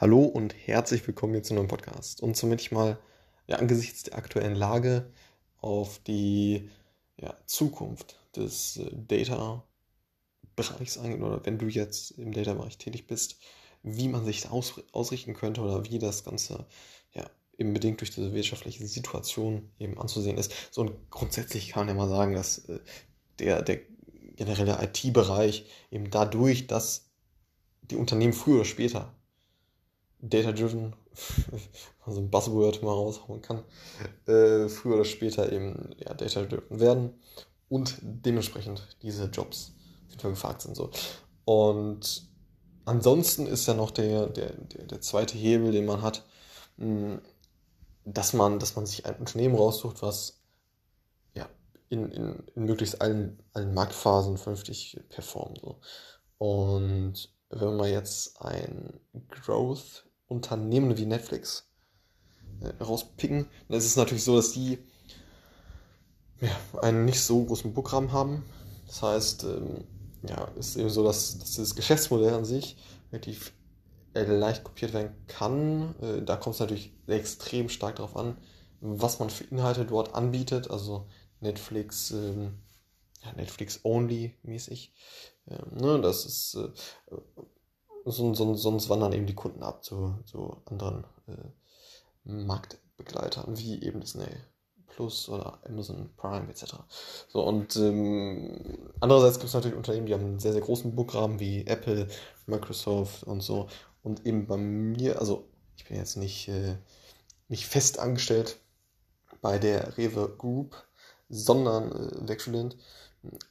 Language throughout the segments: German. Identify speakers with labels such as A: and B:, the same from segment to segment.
A: Hallo und herzlich willkommen hier zu einem Podcast. Und somit ich mal ja, angesichts der aktuellen Lage auf die ja, Zukunft des äh, Data-Bereichs eingehen oder wenn du jetzt im Data-Bereich tätig bist, wie man sich aus, ausrichten könnte oder wie das Ganze ja, eben bedingt durch diese wirtschaftliche Situation eben anzusehen ist. So und grundsätzlich kann man ja mal sagen, dass äh, der, der generelle IT-Bereich eben dadurch, dass die Unternehmen früher oder später data-driven, also ein Buzzword mal raushauen kann, äh, früher oder später eben ja, data-driven werden und dementsprechend diese Jobs gefragt sind. So. Und ansonsten ist ja noch der, der, der, der zweite Hebel, den man hat, hm, dass man, dass man sich ein Unternehmen raussucht, was ja, in, in, in möglichst allen, allen Marktphasen vernünftig performt. So. Und wenn man jetzt ein Growth-Unternehmen wie Netflix äh, rauspicken, dann ist es natürlich so, dass die ja, einen nicht so großen Programm haben. Das heißt, ähm, ja, ist eben so, dass, dass dieses Geschäftsmodell an sich relativ äh, leicht kopiert werden kann. Äh, da kommt es natürlich extrem stark darauf an, was man für Inhalte dort anbietet. Also Netflix, ähm, ja, Netflix-only mäßig. Ähm, ne, das ist äh, so, so, sonst wandern eben die Kunden ab zu, zu anderen äh, Marktbegleitern, wie eben Disney Plus oder Amazon Prime etc. So, und ähm, andererseits gibt es natürlich Unternehmen, die haben einen sehr, sehr großen Programm wie Apple, Microsoft und so. Und eben bei mir, also ich bin jetzt nicht, äh, nicht fest angestellt bei der Rewe Group, sondern äh, Werkstudent.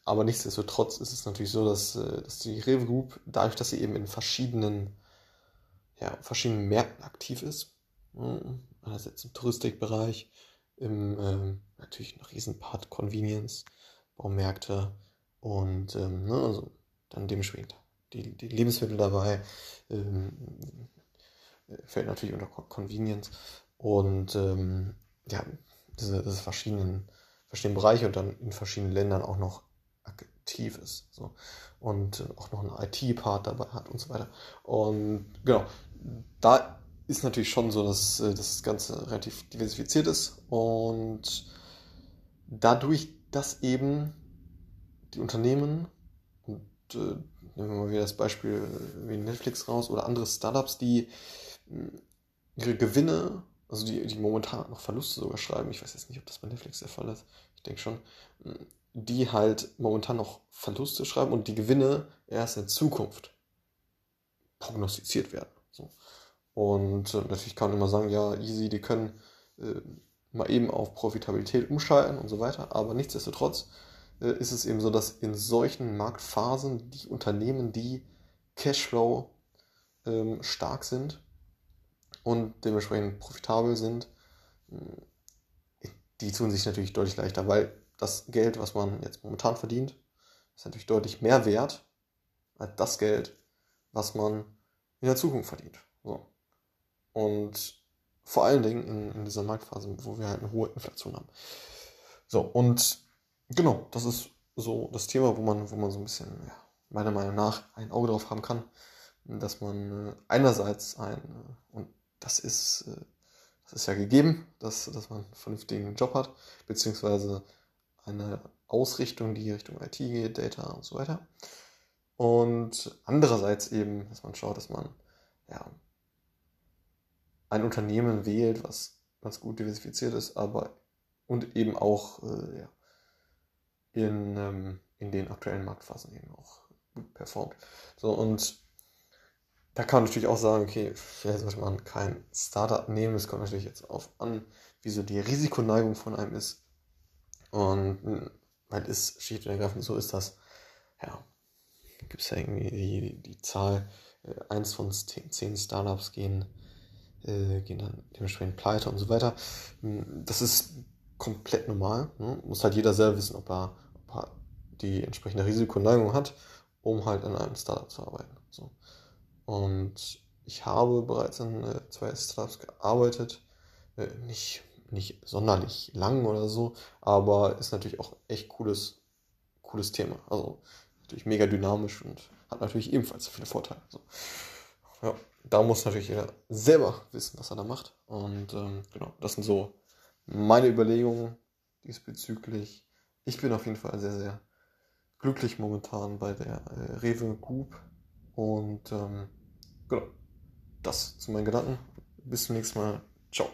A: Aber nichtsdestotrotz ist es natürlich so, dass, äh, dass die Rewe Group, dadurch, dass sie eben in verschiedenen, ja, verschiedenen Märkten aktiv ist, hm, einerseits im Touristikbereich, im ähm, natürlich ein Riesenpart Convenience, Baumärkte und ähm, ne, also dann dementsprechend die, die Lebensmittel dabei, ähm, fällt natürlich unter Convenience und ähm, ja, diese, diese verschiedenen verschiedenen Bereiche und dann in verschiedenen Ländern auch noch aktiv ist. So. Und auch noch einen IT-Part dabei hat und so weiter. Und genau, da ist natürlich schon so, dass, äh, das Ganze relativ diversifiziert ist und dadurch, dass eben die Unternehmen und äh, nehmen wir mal wieder das Beispiel wie Netflix raus oder andere Startups, die ihre Gewinne also die, die momentan noch Verluste sogar schreiben, ich weiß jetzt nicht, ob das bei Netflix der Fall ist, ich denke schon, die halt momentan noch Verluste schreiben und die Gewinne erst in Zukunft prognostiziert werden. So. Und äh, natürlich kann man immer sagen, ja, easy, die können äh, mal eben auf Profitabilität umschalten und so weiter, aber nichtsdestotrotz äh, ist es eben so, dass in solchen Marktphasen die Unternehmen, die Cashflow ähm, stark sind, und dementsprechend profitabel sind, die tun sich natürlich deutlich leichter, weil das Geld, was man jetzt momentan verdient, ist natürlich deutlich mehr wert als das Geld, was man in der Zukunft verdient. So. Und vor allen Dingen in, in dieser Marktphase, wo wir halt eine hohe Inflation haben. So, und genau, das ist so das Thema, wo man, wo man so ein bisschen, ja, meiner Meinung nach, ein Auge drauf haben kann, dass man äh, einerseits ein, äh, und das ist, äh, das ist ja gegeben, dass, dass man einen vernünftigen Job hat, beziehungsweise eine Ausrichtung, die Richtung IT geht, Data und so weiter. Und andererseits eben, dass man schaut, dass man ja, ein Unternehmen wählt, was ganz gut diversifiziert ist, aber und eben auch äh, in, ähm, in den aktuellen Marktphasen eben auch gut performt. So, und da kann man natürlich auch sagen, okay, vielleicht sollte man kein Startup nehmen. Es kommt natürlich jetzt auf an, wie so die Risikoneigung von einem ist. Und weil es schlicht und ergreifend so ist, dass, ja, gibt es ja irgendwie die, die Zahl, äh, eins von zehn, zehn Startups gehen, äh, gehen dann dementsprechend pleite und so weiter. Das ist komplett normal. Ne? Muss halt jeder selber wissen, ob er, ob er die entsprechende Risikoneigung hat, um halt in einem Startup zu arbeiten. So. Und ich habe bereits an äh, zwei Startups gearbeitet. Äh, nicht, nicht sonderlich lang oder so, aber ist natürlich auch echt cooles, cooles Thema. Also natürlich mega dynamisch und hat natürlich ebenfalls viele Vorteile. So. Ja, da muss natürlich jeder selber wissen, was er da macht. Und ähm, genau, das sind so meine Überlegungen diesbezüglich. Ich bin auf jeden Fall sehr, sehr glücklich momentan bei der äh, Rewe Group und ähm, Genau. Das zu meinen Gedanken. Bis zum nächsten Mal. Ciao.